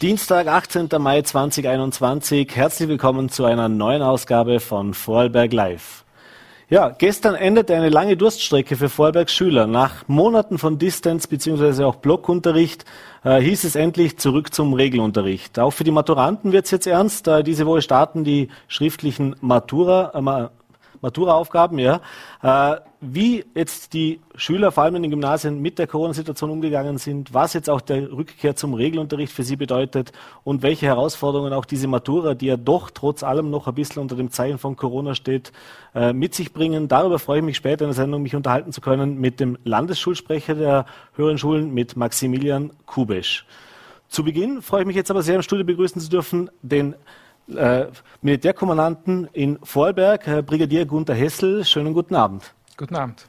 Dienstag, 18. Mai 2021. Herzlich willkommen zu einer neuen Ausgabe von Vorarlberg Live. Ja, gestern endete eine lange Durststrecke für Vorarlbergs Schüler. Nach Monaten von Distance bzw. auch Blockunterricht äh, hieß es endlich zurück zum Regelunterricht. Auch für die Maturanten wird es jetzt ernst. Äh, diese Woche starten die schriftlichen Matura, äh, Matura-Aufgaben, ja. Äh, wie jetzt die Schüler, vor allem in den Gymnasien, mit der Corona-Situation umgegangen sind, was jetzt auch der Rückkehr zum Regelunterricht für sie bedeutet und welche Herausforderungen auch diese Matura, die ja doch trotz allem noch ein bisschen unter dem Zeichen von Corona steht, äh, mit sich bringen. Darüber freue ich mich später in der Sendung, mich unterhalten zu können mit dem Landesschulsprecher der höheren Schulen, mit Maximilian Kubesch. Zu Beginn freue ich mich jetzt aber sehr im Studio begrüßen zu dürfen, den äh, Militärkommandanten in Vorarlberg, Herr Brigadier Gunther Hessel. Schönen guten Abend. Guten Abend.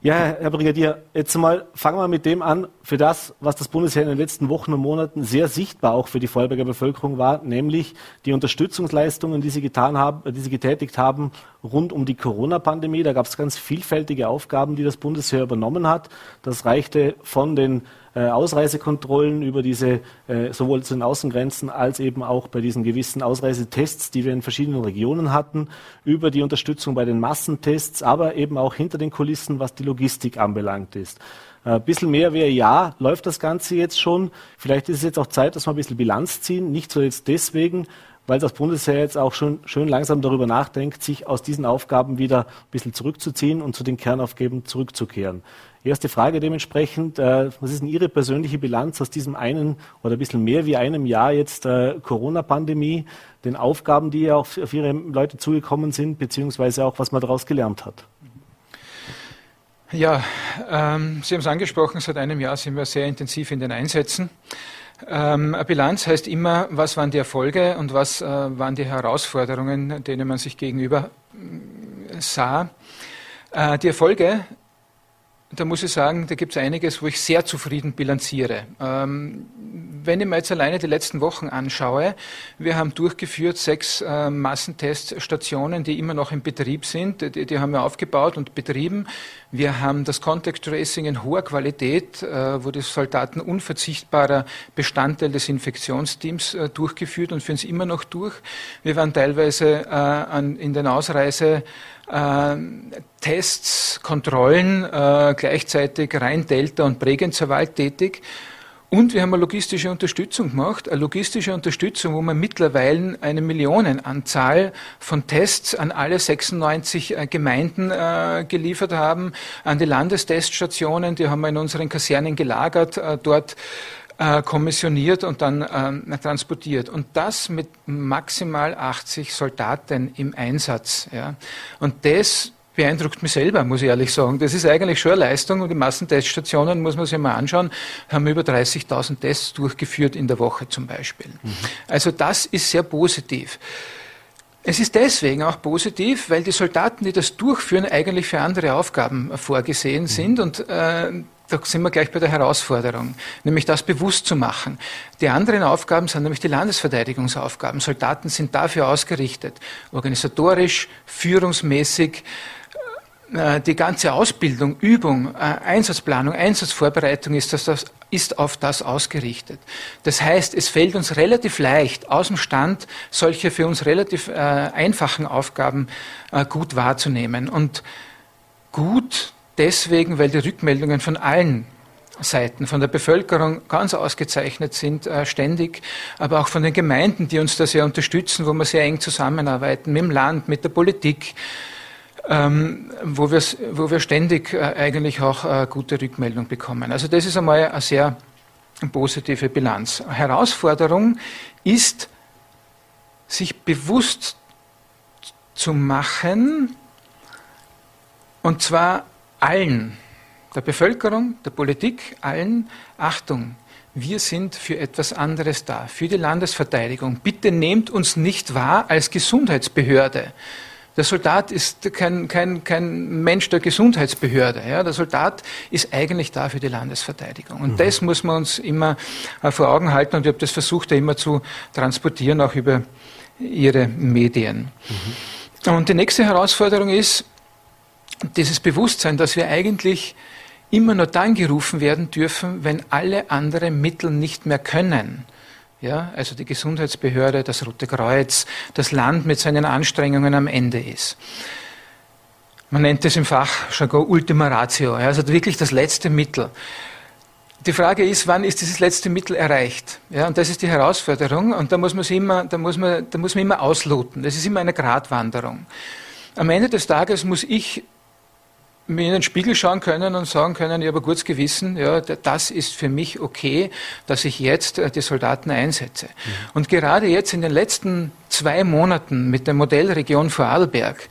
Ja, Herr Brigadier, jetzt mal fangen wir mit dem an, für das, was das Bundesheer in den letzten Wochen und Monaten sehr sichtbar auch für die Vorarlberger Bevölkerung war, nämlich die Unterstützungsleistungen, die Sie getan haben, die Sie getätigt haben rund um die Corona-Pandemie. Da gab es ganz vielfältige Aufgaben, die das Bundesheer übernommen hat. Das reichte von den Ausreisekontrollen über diese äh, sowohl zu den Außengrenzen als eben auch bei diesen gewissen Ausreisetests, die wir in verschiedenen Regionen hatten, über die Unterstützung bei den Massentests, aber eben auch hinter den Kulissen, was die Logistik anbelangt ist. Ein äh, bisschen mehr ein Jahr läuft das Ganze jetzt schon. Vielleicht ist es jetzt auch Zeit, dass wir ein bisschen Bilanz ziehen. Nicht so jetzt deswegen, weil das Bundesheer jetzt auch schon schön langsam darüber nachdenkt, sich aus diesen Aufgaben wieder ein bisschen zurückzuziehen und zu den Kernaufgaben zurückzukehren. Erste Frage dementsprechend, äh, was ist denn Ihre persönliche Bilanz aus diesem einen oder ein bisschen mehr wie einem Jahr jetzt äh, Corona-Pandemie, den Aufgaben, die auf Ihre Leute zugekommen sind, beziehungsweise auch, was man daraus gelernt hat? Ja, ähm, Sie haben es angesprochen, seit einem Jahr sind wir sehr intensiv in den Einsätzen. Ähm, Bilanz heißt immer, was waren die Erfolge und was äh, waren die Herausforderungen, denen man sich gegenüber äh, sah. Äh, die Erfolge da muss ich sagen, da gibt es einiges, wo ich sehr zufrieden bilanziere. Ähm, wenn ich mir jetzt alleine die letzten Wochen anschaue, wir haben durchgeführt sechs äh, Massenteststationen, die immer noch in Betrieb sind. Die, die, haben wir aufgebaut und betrieben. Wir haben das Contact Tracing in hoher Qualität, äh, wo die Soldaten unverzichtbarer Bestandteil des Infektionsteams äh, durchgeführt und führen es immer noch durch. Wir waren teilweise äh, an, in den Ausreise Tests, Kontrollen, äh, gleichzeitig rein Delta und Bregenzer Wald tätig. Und wir haben eine logistische Unterstützung gemacht, eine logistische Unterstützung, wo wir mittlerweile eine Millionenanzahl von Tests an alle 96 äh, Gemeinden äh, geliefert haben, an die Landesteststationen, die haben wir in unseren Kasernen gelagert, äh, dort äh, kommissioniert und dann äh, transportiert. Und das mit maximal 80 Soldaten im Einsatz. Ja. Und das beeindruckt mich selber, muss ich ehrlich sagen. Das ist eigentlich schon eine Leistung und die Massenteststationen, muss man sich mal anschauen, haben über 30.000 Tests durchgeführt in der Woche zum Beispiel. Mhm. Also das ist sehr positiv. Es ist deswegen auch positiv, weil die Soldaten, die das durchführen, eigentlich für andere Aufgaben vorgesehen mhm. sind und äh, da sind wir gleich bei der Herausforderung, nämlich das bewusst zu machen. Die anderen Aufgaben sind nämlich die Landesverteidigungsaufgaben. Soldaten sind dafür ausgerichtet, organisatorisch, führungsmäßig, äh, die ganze Ausbildung, Übung, äh, Einsatzplanung, Einsatzvorbereitung ist, das, ist auf das ausgerichtet. Das heißt, es fällt uns relativ leicht, aus dem Stand solche für uns relativ äh, einfachen Aufgaben gut wahrzunehmen. Und gut deswegen, weil die Rückmeldungen von allen Seiten, von der Bevölkerung ganz ausgezeichnet sind, äh, ständig, aber auch von den Gemeinden, die uns da sehr unterstützen, wo wir sehr eng zusammenarbeiten, mit dem Land, mit der Politik, ähm, wo, wir, wo wir ständig äh, eigentlich auch äh, gute Rückmeldung bekommen. Also das ist einmal eine sehr positive Bilanz. Herausforderung ist, sich bewusst zu machen, und zwar allen, der Bevölkerung, der Politik, allen, Achtung, wir sind für etwas anderes da, für die Landesverteidigung. Bitte nehmt uns nicht wahr als Gesundheitsbehörde. Der Soldat ist kein, kein, kein Mensch der Gesundheitsbehörde. Ja? Der Soldat ist eigentlich da für die Landesverteidigung. Und mhm. das muss man uns immer äh, vor Augen halten. Und ich habe das versucht, da immer zu transportieren, auch über Ihre Medien. Mhm. Und die nächste Herausforderung ist, dieses Bewusstsein, dass wir eigentlich immer nur dann gerufen werden dürfen, wenn alle anderen Mittel nicht mehr können. ja, also die Gesundheitsbehörde, das Rote Kreuz, das Land mit seinen Anstrengungen am Ende ist. Man nennt es im Fachjargon Ultima Ratio, also wirklich das letzte Mittel. Die Frage ist, wann ist dieses letzte Mittel erreicht? Ja, und das ist die Herausforderung. Und da muss man immer, da muss man, da muss man immer ausloten. Das ist immer eine Gratwanderung. Am Ende des Tages muss ich mir in den Spiegel schauen können und sagen können, ich habe ein gutes Gewissen, ja, das ist für mich okay, dass ich jetzt äh, die Soldaten einsetze. Mhm. Und gerade jetzt in den letzten zwei Monaten mit der Modellregion Vorarlberg,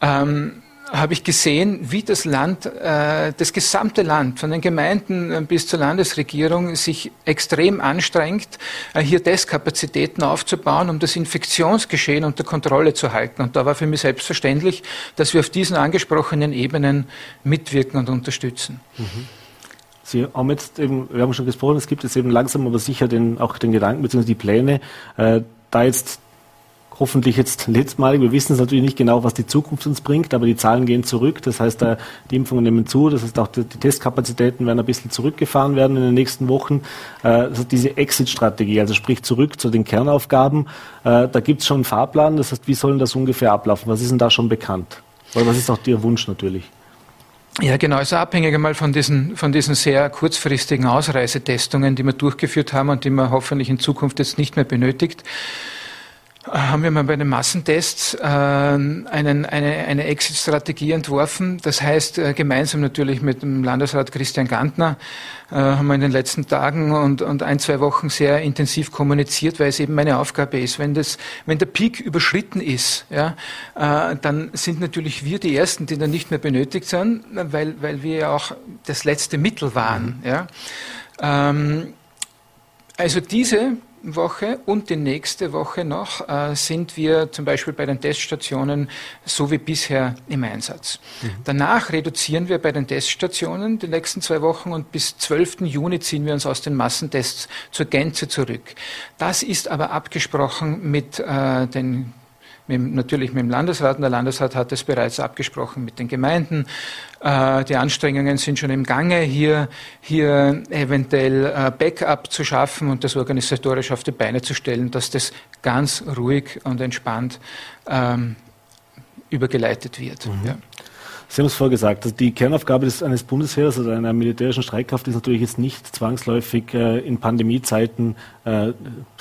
ähm, habe ich gesehen, wie das Land, äh, das gesamte Land, von den Gemeinden äh, bis zur Landesregierung, sich extrem anstrengt, äh, hier Testkapazitäten aufzubauen, um das Infektionsgeschehen unter Kontrolle zu halten. Und da war für mich selbstverständlich, dass wir auf diesen angesprochenen Ebenen mitwirken und unterstützen. Mhm. Sie haben jetzt eben, wir haben schon gesprochen, es gibt jetzt eben langsam aber sicher den, auch den Gedanken bzw. die Pläne, äh, da jetzt hoffentlich jetzt letztmalig. Wir wissen es natürlich nicht genau, was die Zukunft uns bringt, aber die Zahlen gehen zurück. Das heißt, die Impfungen nehmen zu. Das heißt, auch die, Testkapazitäten werden ein bisschen zurückgefahren werden in den nächsten Wochen. Also diese Exit-Strategie, also sprich zurück zu den Kernaufgaben, äh, da gibt es schon einen Fahrplan. Das heißt, wie soll das ungefähr ablaufen? Was ist denn da schon bekannt? Oder was ist auch Ihr Wunsch natürlich? Ja, genau. Also abhängig einmal von diesen, von diesen sehr kurzfristigen Ausreisetestungen, die wir durchgeführt haben und die man hoffentlich in Zukunft jetzt nicht mehr benötigt haben wir mal bei den Massentests äh, einen, eine, eine Exit-Strategie entworfen. Das heißt, äh, gemeinsam natürlich mit dem Landesrat Christian Gantner äh, haben wir in den letzten Tagen und, und ein, zwei Wochen sehr intensiv kommuniziert, weil es eben meine Aufgabe ist. Wenn, das, wenn der Peak überschritten ist, ja, äh, dann sind natürlich wir die Ersten, die dann nicht mehr benötigt sind, weil, weil wir ja auch das letzte Mittel waren. Mhm. Ja. Ähm, also diese Woche und die nächste Woche noch äh, sind wir zum Beispiel bei den Teststationen so wie bisher im Einsatz. Mhm. Danach reduzieren wir bei den Teststationen die nächsten zwei Wochen und bis 12. Juni ziehen wir uns aus den Massentests zur Gänze zurück. Das ist aber abgesprochen mit äh, den mit, natürlich mit dem Landesrat. Und der Landesrat hat es bereits abgesprochen mit den Gemeinden. Äh, die Anstrengungen sind schon im Gange, hier, hier eventuell äh, Backup zu schaffen und das organisatorisch auf die Beine zu stellen, dass das ganz ruhig und entspannt ähm, übergeleitet wird. Mhm. Ja. Sie haben es vorher gesagt, also die Kernaufgabe des, eines Bundesheers oder einer militärischen Streitkraft ist natürlich jetzt nicht zwangsläufig äh, in Pandemiezeiten, äh, sage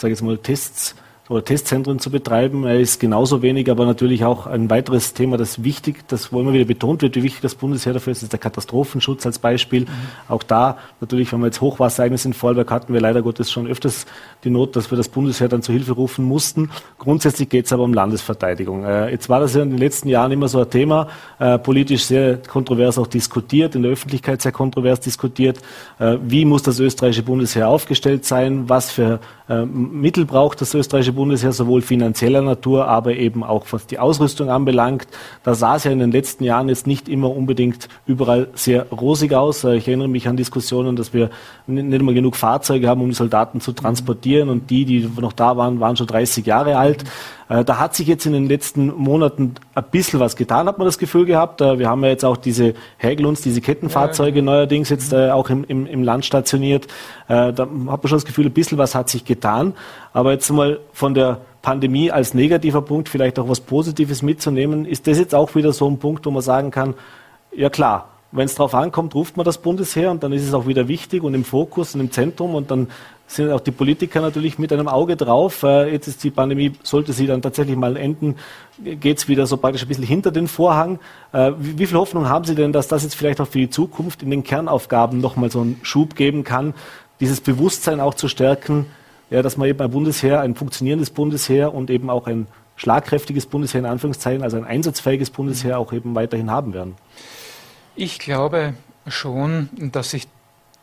ich jetzt mal, Tests oder Testzentren zu betreiben. Er ist genauso wenig, aber natürlich auch ein weiteres Thema, das wichtig, das wo immer wieder betont wird, wie wichtig das Bundesheer dafür ist, ist der Katastrophenschutz als Beispiel. Mhm. Auch da natürlich, wenn wir jetzt Hochwasserereignisse in Vorarlberg hatten, wir leider Gottes schon öfters die Not, dass wir das Bundesheer dann zu Hilfe rufen mussten. Grundsätzlich geht es aber um Landesverteidigung. Äh, jetzt war das ja in den letzten Jahren immer so ein Thema, äh, politisch sehr kontrovers auch diskutiert, in der Öffentlichkeit sehr kontrovers diskutiert. Äh, wie muss das österreichische Bundesheer aufgestellt sein? Was für äh, Mittel braucht das österreichische Bundesheer, sowohl finanzieller Natur, aber eben auch was die Ausrüstung anbelangt. Da sah es ja in den letzten Jahren jetzt nicht immer unbedingt überall sehr rosig aus. Äh, ich erinnere mich an Diskussionen, dass wir nicht immer genug Fahrzeuge haben, um die Soldaten zu transportieren und die, die noch da waren, waren schon 30 Jahre alt. Äh, da hat sich jetzt in den letzten Monaten ein bisschen was getan, hat man das Gefühl gehabt. Äh, wir haben ja jetzt auch diese Hägelunds, diese Kettenfahrzeuge ja, neuerdings jetzt äh, auch im, im, im, Land stationiert. Da hat man schon das Gefühl, ein bisschen was hat sich getan. Aber jetzt mal von der Pandemie als negativer Punkt vielleicht auch was Positives mitzunehmen, ist das jetzt auch wieder so ein Punkt, wo man sagen kann, ja klar, wenn es darauf ankommt, ruft man das Bundesheer und dann ist es auch wieder wichtig und im Fokus und im Zentrum und dann sind auch die Politiker natürlich mit einem Auge drauf. Äh, jetzt ist die Pandemie, sollte sie dann tatsächlich mal enden, geht es wieder so praktisch ein bisschen hinter den Vorhang. Äh, wie, viel Hoffnung haben Sie denn, dass das jetzt vielleicht auch für die Zukunft in den Kernaufgaben nochmal so einen Schub geben kann, dieses Bewusstsein auch zu stärken, ja, dass man eben ein Bundesheer, ein funktionierendes Bundesheer und eben auch ein schlagkräftiges Bundesheer in Anführungszeichen, also ein einsatzfähiges Bundesheer auch eben weiterhin haben werden? Ich glaube schon, dass sich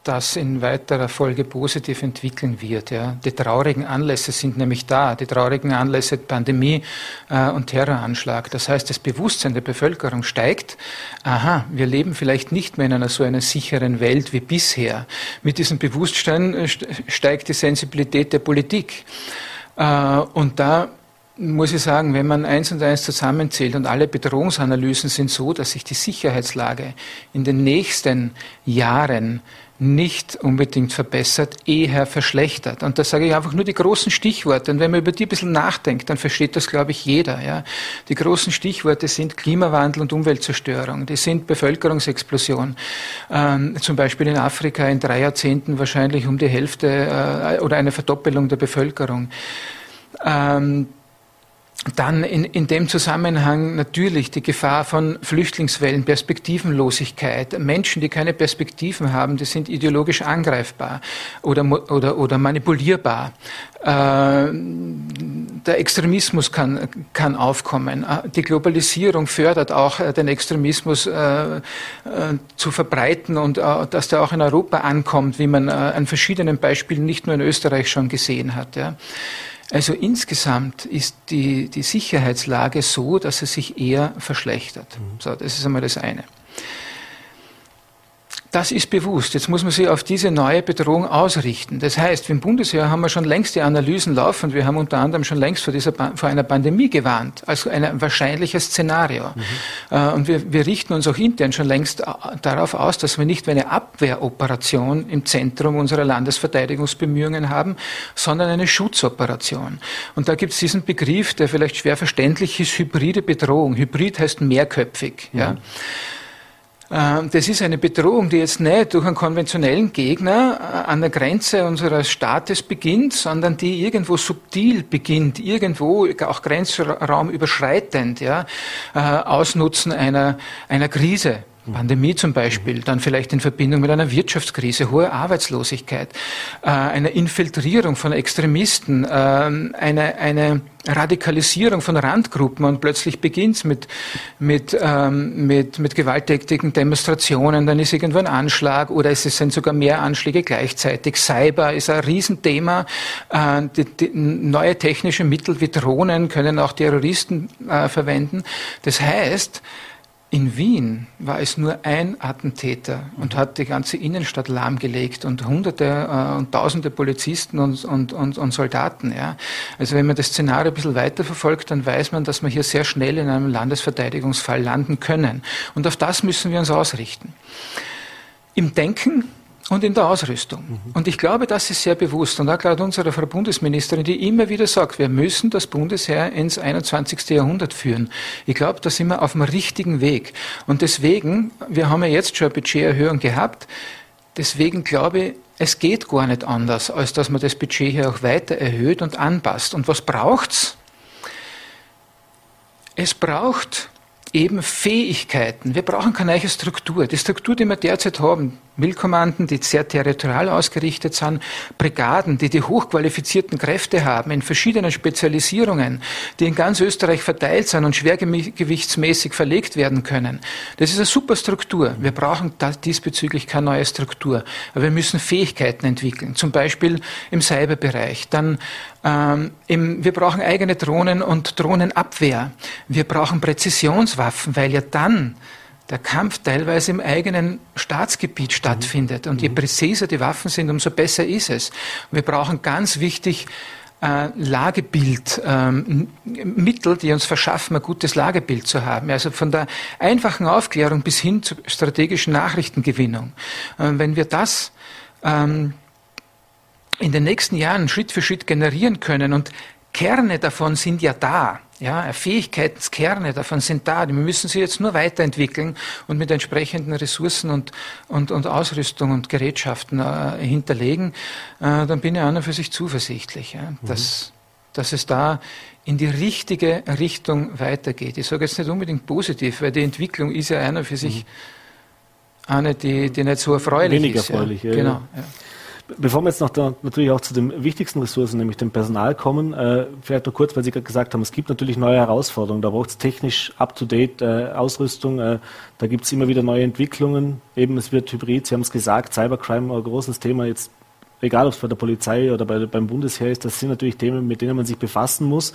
das in weiterer Folge positiv entwickeln wird. Ja. Die traurigen Anlässe sind nämlich da, die traurigen Anlässe Pandemie äh, und Terroranschlag. Das heißt, das Bewusstsein der Bevölkerung steigt. Aha, wir leben vielleicht nicht mehr in einer so einer sicheren Welt wie bisher. Mit diesem Bewusstsein äh, steigt die Sensibilität der Politik. Äh, und da muss ich sagen, wenn man eins und eins zusammenzählt und alle Bedrohungsanalysen sind so, dass sich die Sicherheitslage in den nächsten Jahren nicht unbedingt verbessert, eher verschlechtert. Und da sage ich einfach nur die großen Stichworte. Und wenn man über die ein bisschen nachdenkt, dann versteht das, glaube ich, jeder. Ja. Die großen Stichworte sind Klimawandel und Umweltzerstörung. Die sind Bevölkerungsexplosion. Ähm, zum Beispiel in Afrika in drei Jahrzehnten wahrscheinlich um die Hälfte äh, oder eine Verdoppelung der Bevölkerung. Ähm, dann in, in dem Zusammenhang natürlich die Gefahr von Flüchtlingswellen, Perspektivenlosigkeit. Menschen, die keine Perspektiven haben, die sind ideologisch angreifbar oder, oder, oder manipulierbar. Äh, der Extremismus kann, kann aufkommen. Äh, die Globalisierung fördert auch äh, den Extremismus zu verbreiten und dass der auch in Europa ankommt, wie man an verschiedenen Beispielen nicht nur in Österreich schon gesehen hat. Ja. Also insgesamt ist die, die Sicherheitslage so, dass sie sich eher verschlechtert. Mhm. So, das ist einmal das eine. Das ist bewusst. Jetzt muss man sich auf diese neue Bedrohung ausrichten. Das heißt, im Bundesheer haben wir schon längst die Analysen laufen. Wir haben unter anderem schon längst vor, dieser, vor einer Pandemie gewarnt, als ein wahrscheinliches Szenario. Mhm. Äh, und wir, wir, richten uns auch intern schon längst äh, darauf aus, dass wir nicht eine Abwehroperation im Zentrum unserer Landesverteidigungsbemühungen haben, sondern eine Schutzoperation. Und da gibt es diesen Begriff, der vielleicht schwer verständlich ist, hybride Bedrohung. Hybrid heißt mehrköpfig. Mhm. Ja. Ähm, das ist eine Bedrohung, die jetzt nicht durch einen konventionellen Gegner äh, an der Grenze unseres Staates beginnt, sondern die irgendwo subtil beginnt, irgendwo auch grenzraumüberschreitend, ja, äh, Ausnutzen einer, einer Krise. Pandemie zum Beispiel, dann vielleicht in Verbindung mit einer Wirtschaftskrise, hohe Arbeitslosigkeit, äh, eine Infiltrierung von Extremisten, äh, eine, eine Radikalisierung von Randgruppen und plötzlich beginnt es mit, mit, ähm, mit, mit gewalttätigen Demonstrationen, dann ist irgendwo ein Anschlag oder es sind sogar mehr Anschläge gleichzeitig. Cyber ist ein Riesenthema. Äh, die, die neue technische Mittel wie Drohnen können auch Terroristen äh, verwenden. Das heißt, in Wien war es nur ein Attentäter und hat die ganze Innenstadt lahmgelegt und Hunderte äh, und Tausende Polizisten und, und, und, und, Soldaten. Ja. Also wenn man das Szenario ein bisschen weiter verfolgt, dann weiß man, dass wir hier sehr schnell in einem Landesverteidigungsfall landen können. Und auf das müssen wir uns ausrichten. Im Denken und in der Ausrüstung. Mhm. Und ich glaube, das ist sehr bewusst. Und auch gerade unsere Frau Bundesministerin, die immer wieder sagt, wir müssen das Bundesheer ins 21. Jahrhundert führen. Ich glaube, da sind wir auf dem richtigen Weg. Und deswegen, wir haben ja jetzt schon eine Budgeterhöhung gehabt, deswegen glaube ich, es geht gar nicht anders, als dass man das Budget hier auch weiter erhöht und anpasst. Und was braucht's? Es braucht eben Fähigkeiten. Wir brauchen keine neue Struktur. Die Struktur, die wir derzeit haben, Milkommanden, die sehr territorial ausgerichtet sind, Brigaden, die die hochqualifizierten Kräfte haben, in verschiedenen Spezialisierungen, die in ganz Österreich verteilt sind und schwergewichtsmäßig verlegt werden können. Das ist eine super Struktur. Wir brauchen diesbezüglich keine neue Struktur. Aber wir müssen Fähigkeiten entwickeln, zum Beispiel im Cyberbereich. Dann ähm, im, wir brauchen eigene Drohnen und Drohnenabwehr. Wir brauchen Präzisionswaffen, weil ja dann der Kampf teilweise im eigenen Staatsgebiet mhm. stattfindet. Und je mhm. präziser die Waffen sind, umso besser ist es. wir brauchen ganz wichtig äh, Lagebild, ähm, Mittel, die uns verschaffen, ein gutes Lagebild zu haben. Also von der einfachen Aufklärung bis hin zur strategischen Nachrichtengewinnung. Äh, wenn wir das ähm, in den nächsten Jahren Schritt für Schritt generieren können und Kerne davon sind ja da. Ja, Fähigkeitskerne davon sind da. Wir müssen sie jetzt nur weiterentwickeln und mit entsprechenden Ressourcen und, und, und Ausrüstung und Gerätschaften äh, hinterlegen. Äh, dann bin ich an und für sich zuversichtlich, ja, mhm. dass, dass es da in die richtige Richtung weitergeht. Ich sage jetzt nicht unbedingt positiv, weil die Entwicklung ist ja einer für sich mhm. eine, die, die nicht so erfreulich Weniger ist. Weniger erfreulich, ja. ja. Genau. Ja. Bevor wir jetzt noch da, natürlich auch zu den wichtigsten Ressourcen, nämlich dem Personal kommen, äh, vielleicht noch kurz, weil Sie gerade gesagt haben, es gibt natürlich neue Herausforderungen. Da braucht es technisch up-to-date äh, Ausrüstung. Äh, da gibt es immer wieder neue Entwicklungen. Eben, es wird hybrid. Sie haben es gesagt, Cybercrime, ein großes Thema jetzt egal ob es bei der Polizei oder bei, beim Bundesheer ist, das sind natürlich Themen, mit denen man sich befassen muss.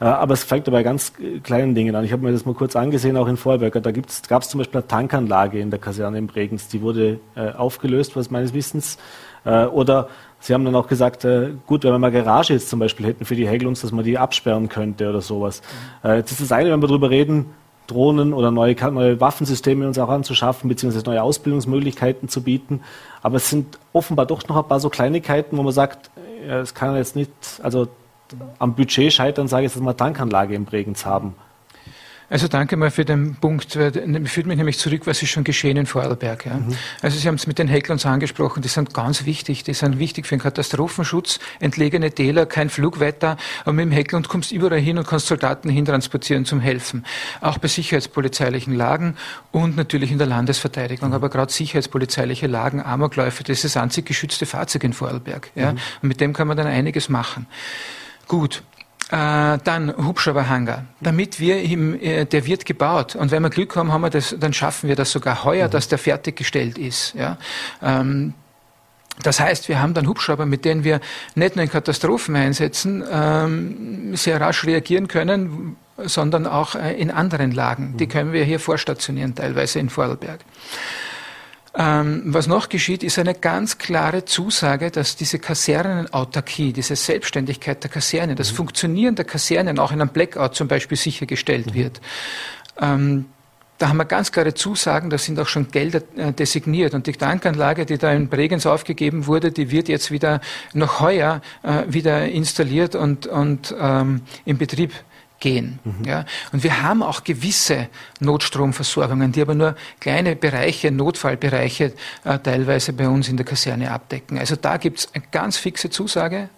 Äh, aber es fängt bei ganz kleinen Dingen an. Ich habe mir das mal kurz angesehen, auch in Vorarlberg. Da gab es zum Beispiel eine Tankanlage in der Kaserne in Bregenz. Die wurde äh, aufgelöst, was meines Wissens. Äh, oder Sie haben dann auch gesagt, äh, gut, wenn wir mal Garage jetzt zum Beispiel hätten für die Hegelungs, dass man die absperren könnte oder sowas. Mhm. Äh, jetzt ist das eine, wenn wir darüber reden, Drohnen oder neue, neue Waffensysteme uns auch anzuschaffen, beziehungsweise neue Ausbildungsmöglichkeiten zu bieten. Aber es sind offenbar doch noch ein paar so Kleinigkeiten, wo man sagt, es kann jetzt nicht, also am Budget scheitern, sage ich jetzt mal, Tankanlage im Bregenz haben. Also danke mal für den Punkt. Führt mich nämlich zurück, was ist schon geschehen in Vorarlberg. Ja? Mhm. Also Sie haben es mit den Hecklons angesprochen, die sind ganz wichtig. Die sind wichtig für den Katastrophenschutz, entlegene Täler, kein Flugwetter. Aber mit dem Hecklund kommst du überall hin und kannst Soldaten hintransportieren zum Helfen. Auch bei sicherheitspolizeilichen Lagen und natürlich in der Landesverteidigung. Mhm. Aber gerade sicherheitspolizeiliche Lagen, Amokläufe, das ist das einzig geschützte Fahrzeug in Vorarlberg. Ja? Mhm. Und mit dem kann man dann einiges machen. Gut, dann Hubschrauberhangar, damit wir im, äh, der wird gebaut und wenn wir Glück haben, haben wir das, dann schaffen wir das sogar heuer, mhm. dass der fertiggestellt ist. Ja? Ähm, das heißt, wir haben dann Hubschrauber, mit denen wir nicht nur in Katastrophen einsetzen, ähm, sehr rasch reagieren können, sondern auch äh, in anderen Lagen. Die mhm. können wir hier vorstationieren, teilweise in Vorarlberg. Ähm, was noch geschieht, ist eine ganz klare Zusage, dass diese Kasernenautarkie, diese Selbstständigkeit der Kaserne, das mhm. Funktionieren der Kasernen auch in einem Blackout zum Beispiel sichergestellt mhm. wird. Ähm, da haben wir ganz klare Zusagen, da sind auch schon Gelder äh, designiert. Und die Tankanlage, die da in Bregenz aufgegeben wurde, die wird jetzt wieder noch heuer äh, wieder installiert und, und ähm, in Betrieb gehen. Mhm. Ja? Und wir haben auch gewisse Notstromversorgungen, die aber nur kleine Bereiche, Notfallbereiche äh, teilweise bei uns in der Kaserne abdecken. Also da gibt es eine ganz fixe Zusage,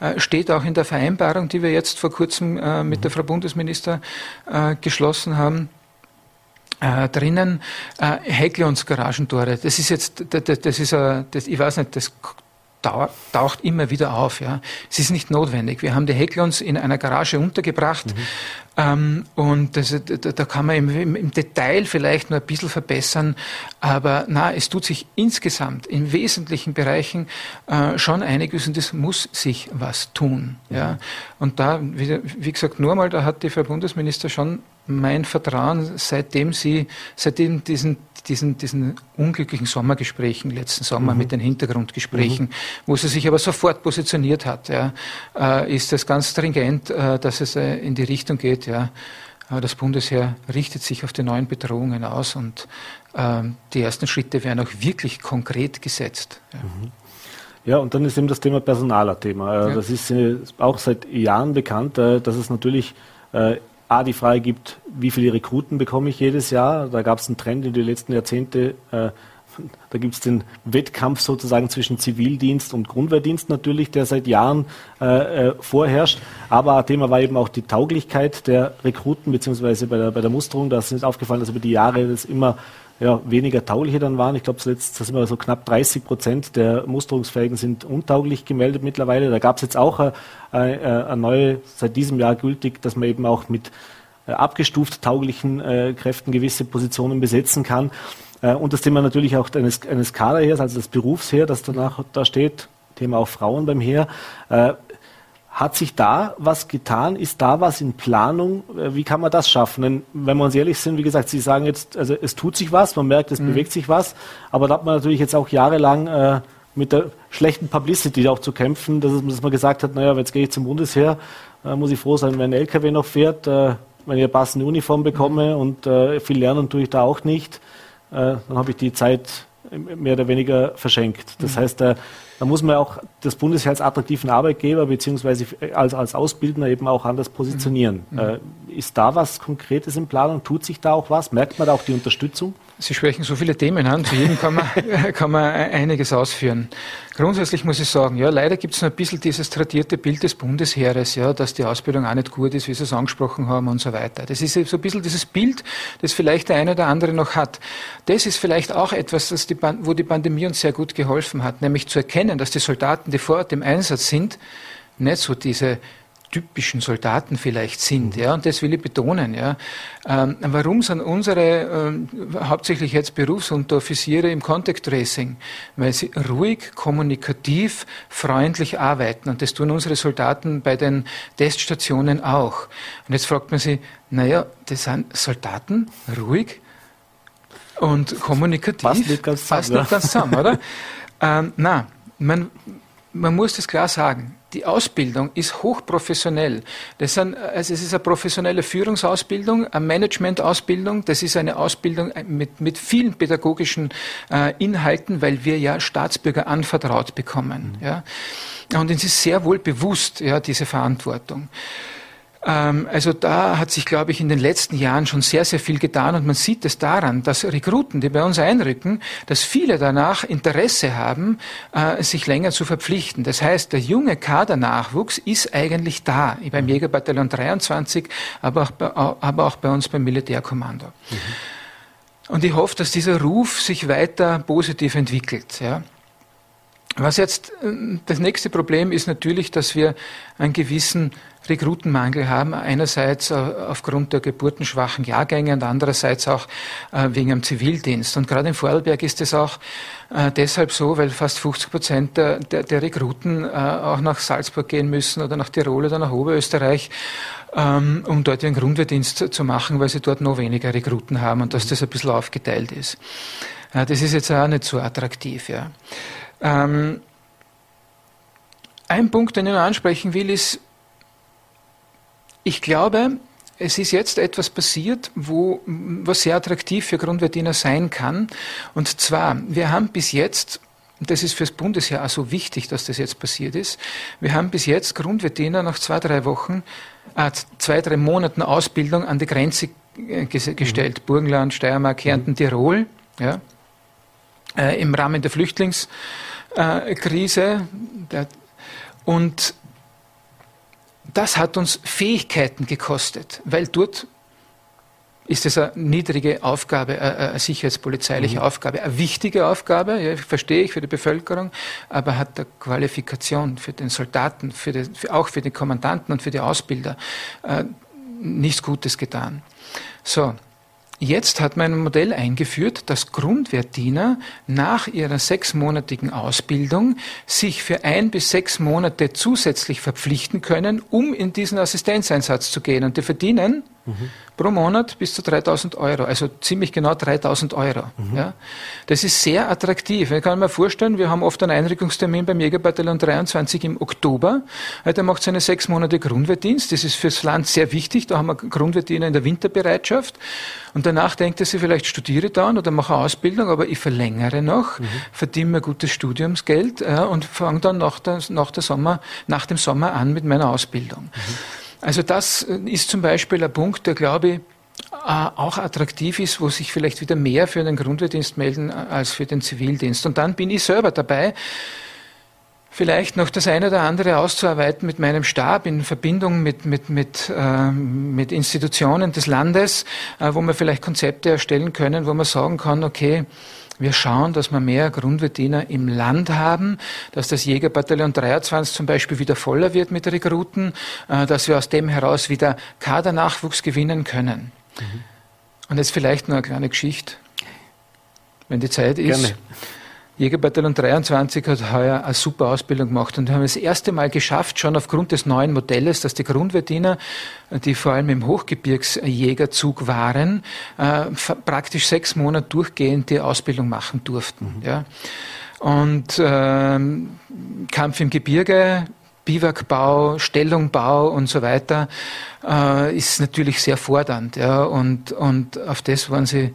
äh, steht auch in der Vereinbarung, die wir jetzt vor kurzem äh, mit mhm. der Frau Bundesminister äh, geschlossen haben. Äh, drinnen äh, Hecklions Garagentore. Das ist jetzt, das, das ist, äh, das, ich weiß nicht, das taucht immer wieder auf. Ja. Es ist nicht notwendig. Wir haben die Hecklons in einer Garage untergebracht mhm. ähm, und das, da, da, kann man im, im, Detail vielleicht nur ein bisschen verbessern, aber na, es tut sich insgesamt in wesentlichen Bereichen äh, schon einiges und es muss sich was tun. Mhm. Ja. Und da, wie, wie gesagt, nur mal, da hat die Frau Bundesminister schon mein Vertrauen, seitdem sie, seitdem diesen diesen, diesen unglücklichen Sommergesprächen letzten Sommer mhm. mit den Hintergrundgesprächen, mhm. wo sie sich aber sofort positioniert hat, ja, äh, ist das ganz stringent, äh, dass es äh, in die Richtung geht, ja. Äh, das Bundesheer richtet sich auf die neuen Bedrohungen aus und ähm, die ersten Schritte werden auch wirklich konkret gesetzt. Ja. Mhm. Ja, und dann ist eben das Thema Personal ein Thema. Äh. Das ist auch seit Jahren bekannt, dass es natürlich A, die Frage gibt, wie viele Rekruten bekomme ich jedes Jahr? Da gab es einen Trend in den letzten Jahrzehnten. Äh, da gibt es den Wettkampf sozusagen zwischen Zivildienst und Grundwehrdienst natürlich, der seit Jahren äh, äh, vorherrscht. Aber Thema war eben auch die Tauglichkeit der Rekruten, beziehungsweise bei der, bei der Musterung. Da ist uns aufgefallen, dass über die Jahre das immer ja, weniger taugliche dann waren. Ich glaube, zuletzt sind wir so knapp 30 Prozent der Musterungsfähigen sind untauglich gemeldet mittlerweile. Da gab es jetzt auch eine, eine, eine, neue, seit diesem Jahr gültig, dass man eben auch mit äh, abgestuft tauglichen äh, Kräften gewisse Positionen besetzen kann. Äh, und das Thema natürlich auch eines, eines Kaderheers, also das Berufsheer, das danach da steht, Thema auch Frauen beim Heer. Äh, hat sich da was getan? Ist da was in Planung? Äh, wie kann man das schaffen? Denn wenn wir uns ehrlich sind, wie gesagt, Sie sagen jetzt, also es tut sich was, man merkt, es mhm. bewegt sich was, aber da hat man natürlich jetzt auch jahrelang äh, mit der schlechten Publicity auch zu kämpfen, dass, dass man gesagt hat, naja, jetzt gehe ich zum Bundesheer, äh, muss ich froh sein, wenn ein LKW noch fährt, äh, wenn ich eine passende Uniform bekomme mhm. und äh, viel lernen tue ich da auch nicht, äh, dann habe ich die Zeit mehr oder weniger verschenkt. Das mhm. heißt, da muss man auch das Bundesheer als attraktiven Arbeitgeber beziehungsweise als, als Ausbildner eben auch anders positionieren. Mhm. Äh, ist da was Konkretes in Planung? Tut sich da auch was? Merkt man da auch die Unterstützung? Sie sprechen so viele Themen an, zu jedem kann man, kann man einiges ausführen. Grundsätzlich muss ich sagen, ja, leider gibt es noch ein bisschen dieses tradierte Bild des Bundesheeres, ja, dass die Ausbildung auch nicht gut ist, wie Sie es angesprochen haben und so weiter. Das ist so ein bisschen dieses Bild, das vielleicht der eine oder andere noch hat. Das ist vielleicht auch etwas, das die, wo die Pandemie uns sehr gut geholfen hat, nämlich zu erkennen, dass die Soldaten, die vor Ort im Einsatz sind, nicht so diese typischen Soldaten vielleicht sind. Ja, und das will ich betonen. Ja. Ähm, warum sind unsere ähm, hauptsächlich jetzt Berufsunteroffiziere im Contact Tracing? Weil sie ruhig, kommunikativ, freundlich arbeiten. Und das tun unsere Soldaten bei den Teststationen auch. Und jetzt fragt man sich, naja, das sind Soldaten, ruhig und kommunikativ. Passt nicht ganz zusammen, passt nicht ganz zusammen oder? ähm, na, man, man muss das klar sagen. Die Ausbildung ist hochprofessionell. Das sind, also es ist eine professionelle Führungsausbildung, eine Managementausbildung. Das ist eine Ausbildung mit, mit vielen pädagogischen äh, Inhalten, weil wir ja Staatsbürger anvertraut bekommen. Mhm. Ja. Und es ist sehr wohl bewusst, ja, diese Verantwortung. Ähm, also da hat sich, glaube ich, in den letzten Jahren schon sehr, sehr viel getan und man sieht es daran, dass Rekruten, die bei uns einrücken, dass viele danach Interesse haben, äh, sich länger zu verpflichten. Das heißt, der junge Kadernachwuchs ist eigentlich da, beim Jägerbataillon 23, aber auch bei, aber auch bei uns beim Militärkommando. Mhm. Und ich hoffe, dass dieser Ruf sich weiter positiv entwickelt. Ja. Was jetzt äh, das nächste Problem ist natürlich, dass wir einen gewissen Rekrutenmangel haben. Einerseits äh, aufgrund der geburtenschwachen Jahrgänge und andererseits auch äh, wegen dem Zivildienst. Und gerade in Vorarlberg ist es auch deshalb so, weil fast 50 Prozent der, der, der Rekruten auch nach Salzburg gehen müssen oder nach Tirol oder nach Oberösterreich, ähm, um dort ihren Grundwehrdienst zu machen, weil sie dort noch weniger Rekruten haben und dass das ein bisschen aufgeteilt ist. Das ist jetzt auch nicht so attraktiv. Ja. Ähm, ein Punkt, den ich noch ansprechen will, ist, ich glaube, es ist jetzt etwas passiert, wo, was sehr attraktiv für Grundwehrdiener sein kann. Und zwar, wir haben bis jetzt, das ist fürs Bundesheer auch so wichtig, dass das jetzt passiert ist, wir haben bis jetzt Grundwehrdiener nach zwei, drei Wochen, äh, zwei, drei Monaten Ausbildung an die Grenze äh, gestellt. Mhm. Burgenland, Steiermark, Kärnten, mhm. Tirol, ja, äh, im Rahmen der Flüchtlings- äh, Krise. Und das hat uns Fähigkeiten gekostet, weil dort ist es eine niedrige Aufgabe, eine sicherheitspolizeiliche mhm. Aufgabe, eine wichtige Aufgabe, ja, verstehe ich für die Bevölkerung, aber hat der Qualifikation für den Soldaten, für den, für, auch für den Kommandanten und für die Ausbilder äh, nichts Gutes getan. So, Jetzt hat man ein Modell eingeführt, dass Grundwehrdiener nach ihrer sechsmonatigen Ausbildung sich für ein bis sechs Monate zusätzlich verpflichten können, um in diesen Assistenzeinsatz zu gehen. Und die verdienen mhm. pro Monat bis zu 3000 Euro, also ziemlich genau 3000 Euro. Mhm. Ja. Das ist sehr attraktiv. Ich kann mir vorstellen, wir haben oft einen Einrückungstermin beim Jägerbataillon 23 im Oktober. Der macht seine sechs Monate Grundwehrdienst. Das ist fürs Land sehr wichtig. Da haben wir Grundwehrdiener in der Winterbereitschaft. Und danach denkt er sich, vielleicht studiere dann oder mache Ausbildung, aber ich verlängere noch, mhm. verdiene mir gutes Studiumsgeld ja, und fange dann nach, der, nach, der Sommer, nach dem Sommer an mit meiner Ausbildung. Mhm. Also das ist zum Beispiel ein Punkt, der, glaube ich, äh, auch attraktiv ist, wo sich vielleicht wieder mehr für den Grundwehrdienst melden äh, als für den Zivildienst. Und dann bin ich selber dabei, vielleicht noch das eine oder andere auszuarbeiten mit meinem Stab in Verbindung mit, mit, mit, äh, mit Institutionen des Landes, äh, wo wir vielleicht Konzepte erstellen können, wo man sagen kann, okay, wir schauen, dass wir mehr Grundwehrdiener im Land haben, dass das Jägerbataillon 23 zum Beispiel wieder voller wird mit Rekruten, äh, dass wir aus dem heraus wieder Kadernachwuchs gewinnen können. Mhm. Und jetzt vielleicht nur eine kleine Geschichte, wenn die Zeit ist. Gerne. Jägerbataillon 23 hat heuer eine super Ausbildung gemacht und wir haben das erste Mal geschafft, schon aufgrund des neuen Modells, dass die Grundwehrdiener, die vor allem im Hochgebirgsjägerzug waren, äh, praktisch sechs Monate durchgehend die Ausbildung machen durften. Mhm. Ja. Und äh, Kampf im Gebirge, Biwakbau, Stellungbau und so weiter, äh, ist natürlich sehr fordernd. Ja. Und, und auf das waren sie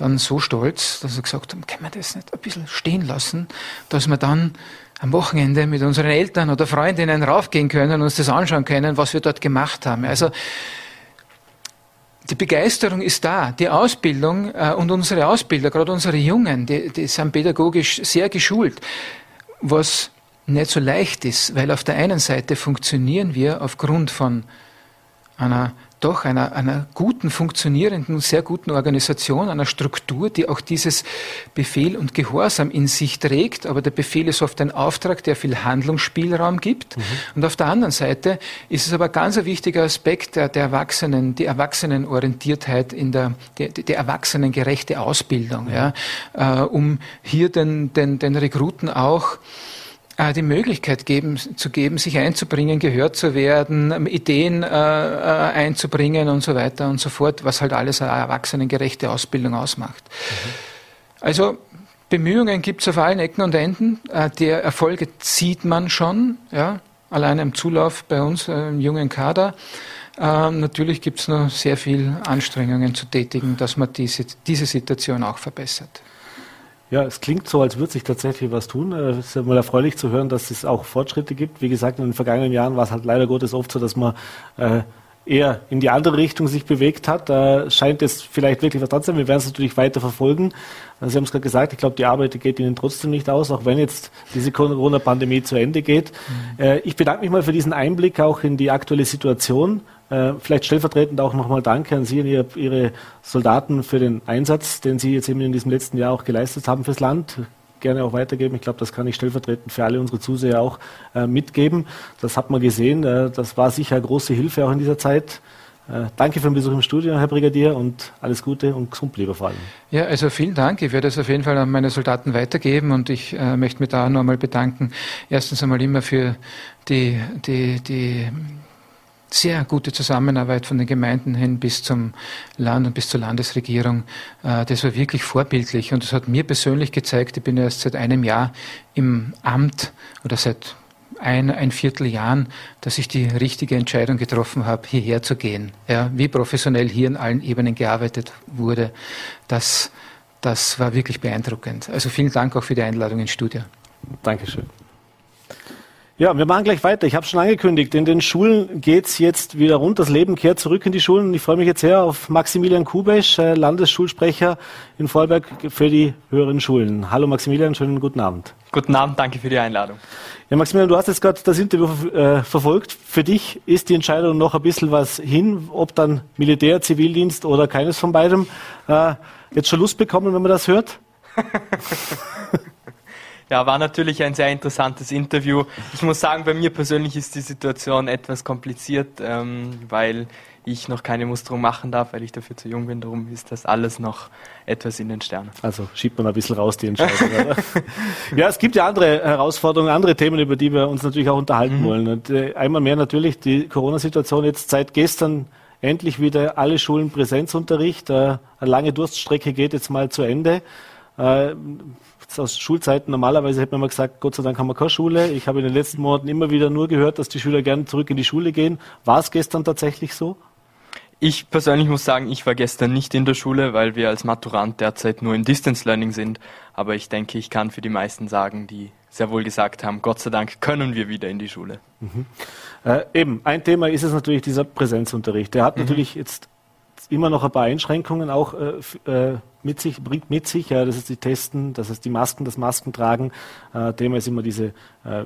dann so stolz, dass wir gesagt haben, können wir das nicht ein bisschen stehen lassen, dass wir dann am Wochenende mit unseren Eltern oder Freundinnen raufgehen können und uns das anschauen können, was wir dort gemacht haben. Also die Begeisterung ist da, die Ausbildung äh, und unsere Ausbilder, gerade unsere Jungen, die, die sind pädagogisch sehr geschult, was nicht so leicht ist, weil auf der einen Seite funktionieren wir aufgrund von einer doch einer, einer guten, funktionierenden, sehr guten Organisation, einer Struktur, die auch dieses Befehl und Gehorsam in sich trägt. Aber der Befehl ist oft ein Auftrag, der viel Handlungsspielraum gibt. Mhm. Und auf der anderen Seite ist es aber ganz ein wichtiger Aspekt der, der Erwachsenen, die Erwachsenenorientiertheit in der, der, der erwachsenengerechte Ausbildung, ja, äh, um hier den, den, den Rekruten auch die Möglichkeit geben, zu geben, sich einzubringen, gehört zu werden, ähm, Ideen äh, äh, einzubringen und so weiter und so fort, was halt alles eine erwachsenengerechte Ausbildung ausmacht. Mhm. Also Bemühungen gibt es auf allen Ecken und Enden. Äh, der Erfolge sieht man schon, ja, allein im Zulauf bei uns äh, im jungen Kader. Ähm, natürlich gibt es noch sehr viel Anstrengungen zu tätigen, dass man diese, diese Situation auch verbessert. Ja, es klingt so, als würde sich tatsächlich was tun. Es ist ja mal erfreulich zu hören, dass es auch Fortschritte gibt. Wie gesagt, in den vergangenen Jahren war es halt leider Gottes oft so, dass man äh, eher in die andere Richtung sich bewegt hat. Da scheint es vielleicht wirklich was dran zu sein. Wir werden es natürlich weiter verfolgen. Sie haben es gerade gesagt, ich glaube, die Arbeit geht Ihnen trotzdem nicht aus, auch wenn jetzt diese Corona-Pandemie zu Ende geht. Mhm. Äh, ich bedanke mich mal für diesen Einblick auch in die aktuelle Situation. Äh, vielleicht stellvertretend auch nochmal Danke an Sie und Ihre Soldaten für den Einsatz, den Sie jetzt eben in diesem letzten Jahr auch geleistet haben fürs Land gerne auch weitergeben. Ich glaube, das kann ich stellvertretend für alle unsere Zuseher auch äh, mitgeben. Das hat man gesehen. Äh, das war sicher große Hilfe auch in dieser Zeit. Äh, danke für den Besuch im Studio, Herr Brigadier, und alles Gute und gesund lieber vor allem. Ja, also vielen Dank. Ich werde es auf jeden Fall an meine Soldaten weitergeben und ich äh, möchte mich da noch einmal bedanken. Erstens einmal immer für die, die, die sehr gute Zusammenarbeit von den Gemeinden hin bis zum Land und bis zur Landesregierung. Äh, das war wirklich vorbildlich und es hat mir persönlich gezeigt, ich bin erst seit einem Jahr im Amt oder seit ein, ein Vierteljahren, dass ich die richtige Entscheidung getroffen habe, hierher zu gehen. Ja, wie professionell hier in allen Ebenen gearbeitet wurde, das, das war wirklich beeindruckend. Also vielen Dank auch für die Einladung ins Studio. Dankeschön. Ja, wir machen gleich weiter. Ich habe schon angekündigt, in den Schulen geht's jetzt wieder rund. Das Leben kehrt zurück in die Schulen. Ich freue mich jetzt sehr auf Maximilian Kubesch, äh, Landesschulsprecher in Vorarlberg für die höheren Schulen. Hallo Maximilian, schönen guten Abend. Guten Abend, danke für die Einladung. Ja, Maximilian, du hast jetzt gerade das Interview äh, verfolgt. Für dich ist die Entscheidung noch ein bisschen was hin, ob dann Militär, Zivildienst oder keines von beidem. Äh, jetzt schon Lust bekommen, wenn man das hört? Ja, war natürlich ein sehr interessantes Interview. Ich muss sagen, bei mir persönlich ist die Situation etwas kompliziert, ähm, weil ich noch keine Musterung machen darf, weil ich dafür zu jung bin. Darum ist das alles noch etwas in den Sternen. Also schiebt man ein bisschen raus die Entscheidung. ja, es gibt ja andere Herausforderungen, andere Themen, über die wir uns natürlich auch unterhalten mhm. wollen. Und, äh, einmal mehr natürlich die Corona-Situation jetzt seit gestern endlich wieder alle Schulen Präsenzunterricht. Äh, eine lange Durststrecke geht jetzt mal zu Ende. Äh, aus Schulzeiten normalerweise hätte man immer gesagt, Gott sei Dank haben wir keine Schule. Ich habe in den letzten Monaten immer wieder nur gehört, dass die Schüler gerne zurück in die Schule gehen. War es gestern tatsächlich so? Ich persönlich muss sagen, ich war gestern nicht in der Schule, weil wir als Maturant derzeit nur im Distance Learning sind. Aber ich denke, ich kann für die meisten sagen, die sehr wohl gesagt haben, Gott sei Dank können wir wieder in die Schule. Mhm. Äh, eben, ein Thema ist es natürlich dieser Präsenzunterricht. Der hat mhm. natürlich jetzt immer noch ein paar Einschränkungen auch äh, äh mit sich, bringt mit sich. Ja, das ist die Testen, das ist die Masken, das Maskentragen. Äh, Thema ist immer diese äh,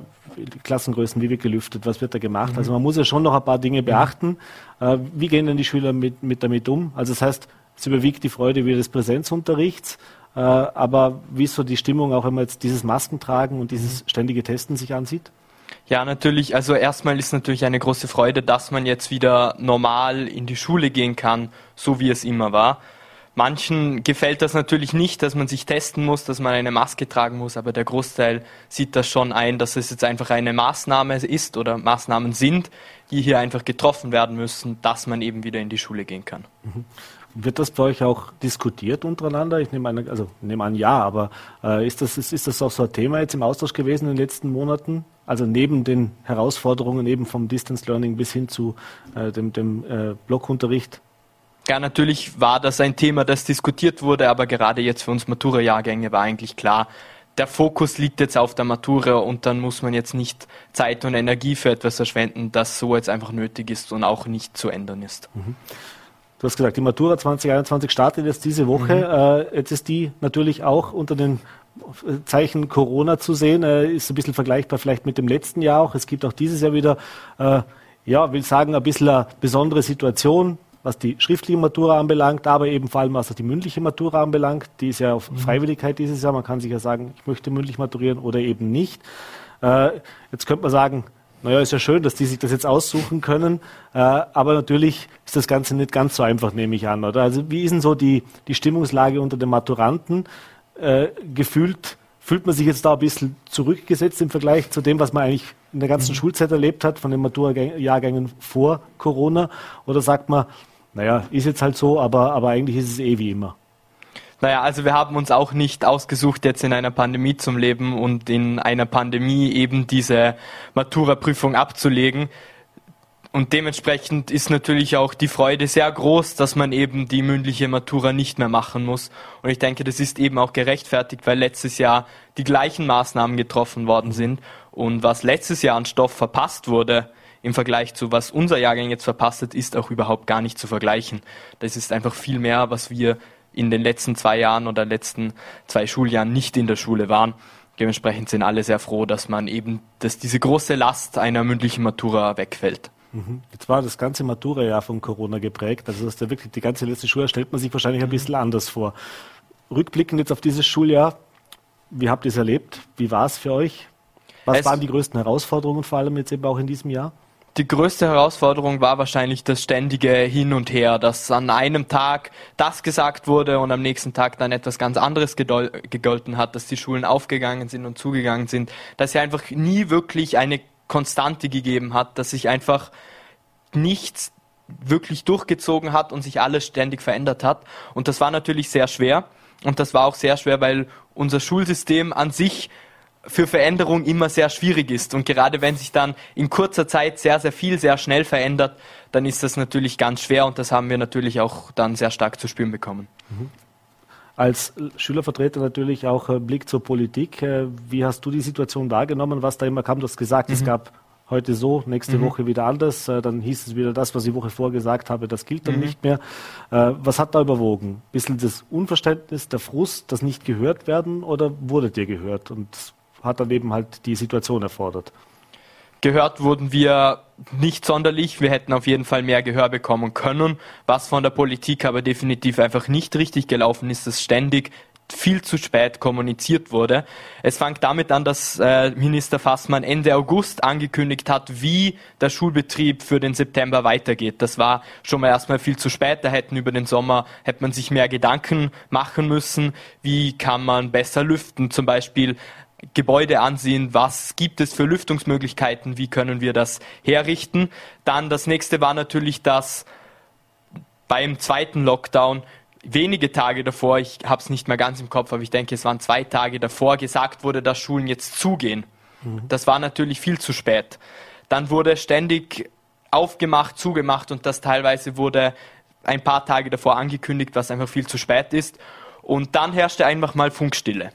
Klassengrößen, wie wird gelüftet, was wird da gemacht. Mhm. Also man muss ja schon noch ein paar Dinge beachten. Äh, wie gehen denn die Schüler mit, mit damit um? Also das heißt, es überwiegt die Freude wieder des Präsenzunterrichts. Äh, aber wie ist so die Stimmung, auch wenn man jetzt dieses Maskentragen und dieses mhm. ständige Testen sich ansieht? Ja, natürlich. Also erstmal ist natürlich eine große Freude, dass man jetzt wieder normal in die Schule gehen kann, so wie es immer war. Manchen gefällt das natürlich nicht, dass man sich testen muss, dass man eine Maske tragen muss, aber der Großteil sieht das schon ein, dass es jetzt einfach eine Maßnahme ist oder Maßnahmen sind, die hier einfach getroffen werden müssen, dass man eben wieder in die Schule gehen kann. Mhm. Wird das bei euch auch diskutiert untereinander? Ich nehme an, also nehme an ja, aber äh, ist, das, ist, ist das auch so ein Thema jetzt im Austausch gewesen in den letzten Monaten? Also neben den Herausforderungen eben vom Distance Learning bis hin zu äh, dem, dem äh, Blockunterricht? Ja, natürlich war das ein Thema, das diskutiert wurde, aber gerade jetzt für uns Matura-Jahrgänge war eigentlich klar, der Fokus liegt jetzt auf der Matura und dann muss man jetzt nicht Zeit und Energie für etwas verschwenden, das so jetzt einfach nötig ist und auch nicht zu ändern ist. Mhm. Du hast gesagt, die Matura 2021 startet jetzt diese Woche. Mhm. Äh, jetzt ist die natürlich auch unter den Zeichen Corona zu sehen. Äh, ist ein bisschen vergleichbar vielleicht mit dem letzten Jahr auch. Es gibt auch dieses Jahr wieder, äh, ja, will sagen, ein bisschen eine besondere Situation was die schriftliche Matura anbelangt, aber eben vor allem was die mündliche Matura anbelangt. Die ist ja auf mhm. Freiwilligkeit dieses Jahr. Man kann sich ja sagen, ich möchte mündlich maturieren oder eben nicht. Jetzt könnte man sagen, naja, ist ja schön, dass die sich das jetzt aussuchen können, äh, aber natürlich ist das Ganze nicht ganz so einfach, nehme ich an, oder? Also wie ist denn so die, die Stimmungslage unter den Maturanten? Äh, gefühlt fühlt man sich jetzt da ein bisschen zurückgesetzt im Vergleich zu dem, was man eigentlich in der ganzen mhm. Schulzeit erlebt hat, von den Matura-Jahrgängen vor Corona? Oder sagt man, naja, ist jetzt halt so, aber, aber eigentlich ist es eh wie immer. Naja, also wir haben uns auch nicht ausgesucht, jetzt in einer Pandemie zum Leben und in einer Pandemie eben diese Matura-Prüfung abzulegen. Und dementsprechend ist natürlich auch die Freude sehr groß, dass man eben die mündliche Matura nicht mehr machen muss. Und ich denke, das ist eben auch gerechtfertigt, weil letztes Jahr die gleichen Maßnahmen getroffen worden sind. Und was letztes Jahr an Stoff verpasst wurde, im Vergleich zu was unser Jahrgang jetzt verpasst hat, ist auch überhaupt gar nicht zu vergleichen. Das ist einfach viel mehr, was wir in den letzten zwei Jahren oder letzten zwei Schuljahren nicht in der Schule waren. Dementsprechend sind alle sehr froh, dass man eben, dass diese große Last einer mündlichen Matura wegfällt. Mhm. Jetzt war das ganze Matura-Jahr von Corona geprägt. Also das ist ja wirklich die ganze letzte Schuljahr stellt man sich wahrscheinlich ein bisschen anders vor. Rückblickend jetzt auf dieses Schuljahr, wie habt ihr es erlebt? Wie war es für euch? Was es waren die größten Herausforderungen vor allem jetzt eben auch in diesem Jahr? Die größte Herausforderung war wahrscheinlich das ständige Hin und Her, dass an einem Tag das gesagt wurde und am nächsten Tag dann etwas ganz anderes gegolten hat, dass die Schulen aufgegangen sind und zugegangen sind, dass sie einfach nie wirklich eine Konstante gegeben hat, dass sich einfach nichts wirklich durchgezogen hat und sich alles ständig verändert hat. Und das war natürlich sehr schwer. Und das war auch sehr schwer, weil unser Schulsystem an sich für Veränderung immer sehr schwierig ist. Und gerade wenn sich dann in kurzer Zeit sehr, sehr viel, sehr schnell verändert, dann ist das natürlich ganz schwer und das haben wir natürlich auch dann sehr stark zu spüren bekommen. Mhm als Schülervertreter natürlich auch äh, Blick zur Politik. Äh, wie hast du die Situation wahrgenommen, was da immer kam? Du hast gesagt, mhm. es gab heute so, nächste mhm. Woche wieder anders. Äh, dann hieß es wieder das, was ich die Woche vorgesagt habe, das gilt dann mhm. nicht mehr. Was hat da überwogen? Ein bisschen das Unverständnis, der Frust, das nicht gehört werden oder wurde dir gehört und hat dann eben halt die Situation erfordert? Gehört wurden wir nicht sonderlich. Wir hätten auf jeden Fall mehr Gehör bekommen können. Was von der Politik aber definitiv einfach nicht richtig gelaufen ist, dass ständig viel zu spät kommuniziert wurde. Es fängt damit an, dass äh, Minister Fassmann Ende August angekündigt hat, wie der Schulbetrieb für den September weitergeht. Das war schon mal erstmal viel zu spät. Da hätten über den Sommer hätte man sich mehr Gedanken machen müssen. Wie kann man besser lüften? Zum Beispiel Gebäude ansehen, was gibt es für Lüftungsmöglichkeiten, wie können wir das herrichten. Dann das nächste war natürlich, dass beim zweiten Lockdown wenige Tage davor, ich habe es nicht mehr ganz im Kopf, aber ich denke, es waren zwei Tage davor, gesagt wurde, dass Schulen jetzt zugehen. Mhm. Das war natürlich viel zu spät. Dann wurde ständig aufgemacht, zugemacht und das teilweise wurde ein paar Tage davor angekündigt, was einfach viel zu spät ist. Und dann herrschte einfach mal Funkstille.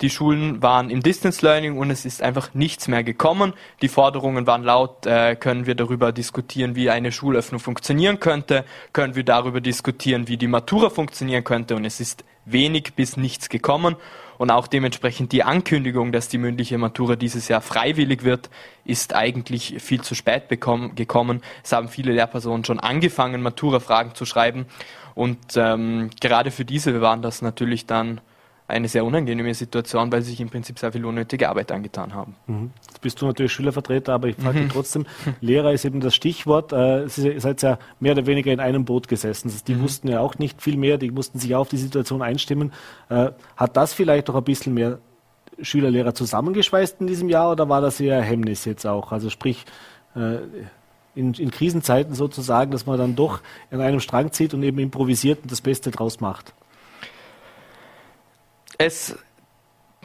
Die Schulen waren im Distance Learning und es ist einfach nichts mehr gekommen. Die Forderungen waren laut, äh, können wir darüber diskutieren, wie eine Schulöffnung funktionieren könnte, können wir darüber diskutieren, wie die Matura funktionieren könnte und es ist wenig bis nichts gekommen. Und auch dementsprechend die Ankündigung, dass die mündliche Matura dieses Jahr freiwillig wird, ist eigentlich viel zu spät bekommen, gekommen. Es haben viele Lehrpersonen schon angefangen, Matura-Fragen zu schreiben. Und ähm, gerade für diese waren das natürlich dann eine sehr unangenehme Situation, weil sie sich im Prinzip sehr viel unnötige Arbeit angetan haben. Mhm. Jetzt bist du natürlich Schülervertreter, aber ich frage mhm. dich trotzdem, Lehrer ist eben das Stichwort. Äh, Sie seid ja mehr oder weniger in einem Boot gesessen. Die mhm. wussten ja auch nicht viel mehr, die mussten sich auch auf die Situation einstimmen. Äh, hat das vielleicht doch ein bisschen mehr Schüler, Lehrer zusammengeschweißt in diesem Jahr oder war das eher Hemmnis jetzt auch? Also sprich, äh, in, in, Krisenzeiten sozusagen, dass man dann doch in einem Strang zieht und eben improvisiert und das Beste draus macht. Es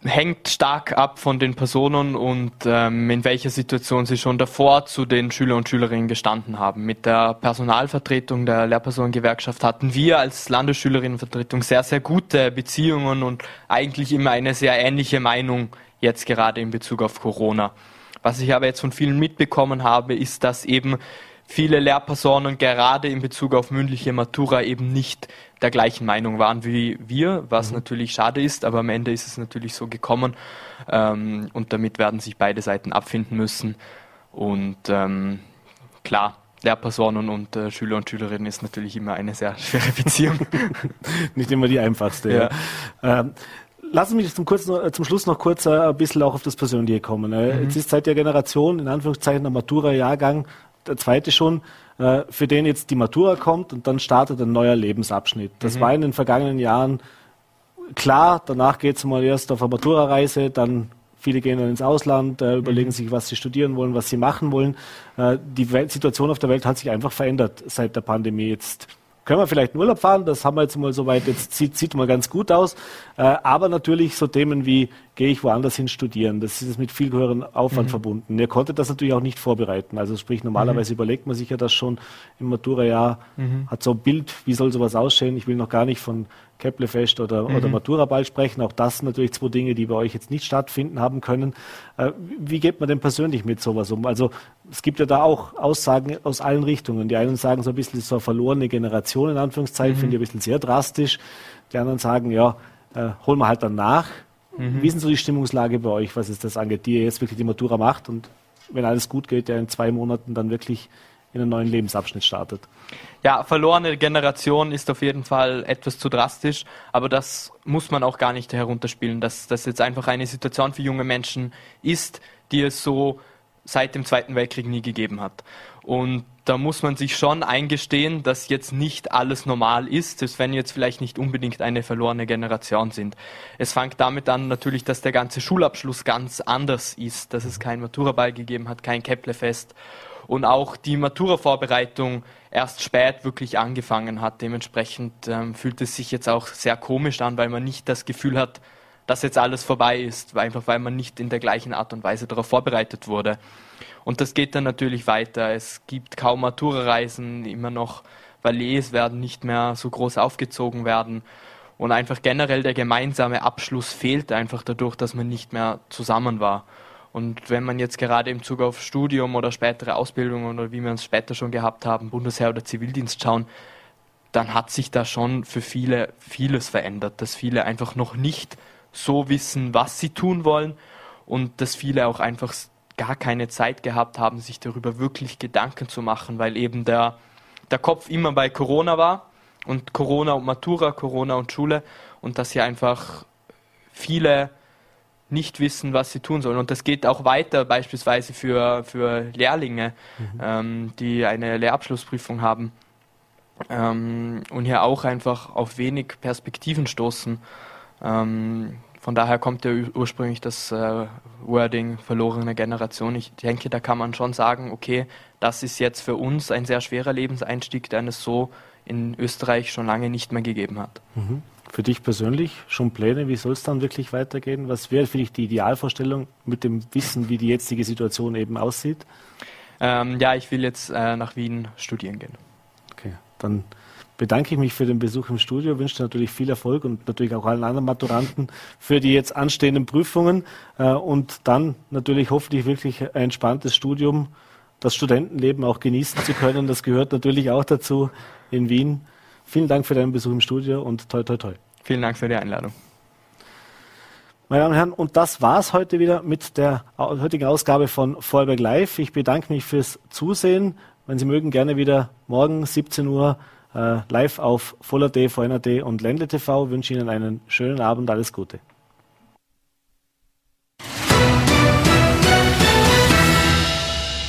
hängt stark ab von den Personen und ähm, in welcher Situation sie schon davor zu den Schüler und Schülerinnen gestanden haben. Mit der Personalvertretung der Lehrpersonengewerkschaft hatten wir als Landesschülerinnenvertretung sehr, sehr gute Beziehungen und eigentlich immer eine sehr ähnliche Meinung jetzt gerade in Bezug auf Corona. Was ich aber jetzt von vielen mitbekommen habe, ist, dass eben viele Lehrpersonen gerade in Bezug auf mündliche Matura eben nicht der gleichen Meinung waren wie wir, was mhm. natürlich schade ist, aber am Ende ist es natürlich so gekommen ähm, und damit werden sich beide Seiten abfinden müssen. Und ähm, klar, Lehrpersonen und äh, Schüler und Schülerinnen ist natürlich immer eine sehr schwere Beziehung. Nicht immer die einfachste. Ja. ja. Ähm, Lassen Sie mich zum, kurz, äh, zum Schluss noch kurz äh, ein bisschen auch auf das Persönliche kommen. Äh, mhm. Jetzt ist seit der Generation, in Anführungszeichen, der Matura-Jahrgang, der zweite schon, äh, für den jetzt die Matura kommt und dann startet ein neuer Lebensabschnitt. Das mhm. war in den vergangenen Jahren klar, danach geht es mal erst auf eine Matura-Reise, dann viele gehen dann ins Ausland, äh, überlegen mhm. sich, was sie studieren wollen, was sie machen wollen. Äh, die Welt, Situation auf der Welt hat sich einfach verändert seit der Pandemie. Jetzt können wir vielleicht in Urlaub fahren, das haben wir jetzt mal soweit, jetzt sieht, sieht mal ganz gut aus. Äh, aber natürlich so Themen wie, gehe ich woanders hin studieren, das ist mit viel höherem Aufwand mhm. verbunden. Ihr konntet das natürlich auch nicht vorbereiten. Also sprich, normalerweise mhm. überlegt man sich ja das schon im Matura-Jahr, mhm. hat so ein Bild, wie soll sowas aussehen. Ich will noch gar nicht von Keplefest oder, mhm. oder Matura-Ball sprechen. Auch das sind natürlich zwei Dinge, die bei euch jetzt nicht stattfinden haben können. Äh, wie geht man denn persönlich mit sowas um? Also es gibt ja da auch Aussagen aus allen Richtungen. Die einen sagen so ein bisschen so eine verlorene Generation in Anführungszeichen, mhm. finde ich ein bisschen sehr drastisch. Die anderen sagen, ja, äh, holen wir halt dann nach. Mhm. Wie ist denn so die Stimmungslage bei euch, was es das angeht, die ihr jetzt wirklich die Matura macht und wenn alles gut geht, der in zwei Monaten dann wirklich in einen neuen Lebensabschnitt startet? Ja, verlorene Generation ist auf jeden Fall etwas zu drastisch, aber das muss man auch gar nicht herunterspielen, dass das jetzt einfach eine Situation für junge Menschen ist, die es so seit dem Zweiten Weltkrieg nie gegeben hat. Und da muss man sich schon eingestehen, dass jetzt nicht alles normal ist, selbst wenn jetzt vielleicht nicht unbedingt eine verlorene Generation sind. Es fängt damit an natürlich, dass der ganze Schulabschluss ganz anders ist, dass es kein Maturaball gegeben hat, kein Keplerfest und auch die Matura-Vorbereitung erst spät wirklich angefangen hat. Dementsprechend ähm, fühlt es sich jetzt auch sehr komisch an, weil man nicht das Gefühl hat, dass jetzt alles vorbei ist, einfach weil man nicht in der gleichen Art und Weise darauf vorbereitet wurde. Und das geht dann natürlich weiter. Es gibt kaum Matura-Reisen, immer noch Valets werden nicht mehr so groß aufgezogen werden. Und einfach generell der gemeinsame Abschluss fehlt einfach dadurch, dass man nicht mehr zusammen war. Und wenn man jetzt gerade im Zug auf Studium oder spätere Ausbildungen oder wie wir es später schon gehabt haben, Bundesheer oder Zivildienst schauen, dann hat sich da schon für viele vieles verändert, dass viele einfach noch nicht so wissen, was sie tun wollen und dass viele auch einfach gar keine Zeit gehabt haben, sich darüber wirklich Gedanken zu machen, weil eben der, der Kopf immer bei Corona war und Corona und Matura, Corona und Schule und dass hier einfach viele nicht wissen, was sie tun sollen. Und das geht auch weiter, beispielsweise für, für Lehrlinge, mhm. ähm, die eine Lehrabschlussprüfung haben ähm, und hier auch einfach auf wenig Perspektiven stoßen. Ähm, von daher kommt ja ursprünglich das äh, Wording verlorene Generation. Ich denke, da kann man schon sagen, okay, das ist jetzt für uns ein sehr schwerer Lebenseinstieg, den es so in Österreich schon lange nicht mehr gegeben hat. Mhm für dich persönlich schon Pläne? Wie soll es dann wirklich weitergehen? Was wäre für dich die Idealvorstellung mit dem Wissen, wie die jetzige Situation eben aussieht? Ähm, ja, ich will jetzt äh, nach Wien studieren gehen. Okay, dann bedanke ich mich für den Besuch im Studio, wünsche dir natürlich viel Erfolg und natürlich auch allen anderen Maturanten für die jetzt anstehenden Prüfungen äh, und dann natürlich hoffentlich wirklich ein entspanntes Studium, das Studentenleben auch genießen zu können. Das gehört natürlich auch dazu in Wien. Vielen Dank für deinen Besuch im Studio und toi, toi, toi. Vielen Dank für die Einladung. Meine Damen und Herren, und das war's heute wieder mit der heutigen Ausgabe von Vorarlberg Live. Ich bedanke mich fürs Zusehen. Wenn Sie mögen, gerne wieder morgen 17 Uhr äh, live auf Voller.d, VNRD und Ländle TV. Ich wünsche Ihnen einen schönen Abend. Alles Gute.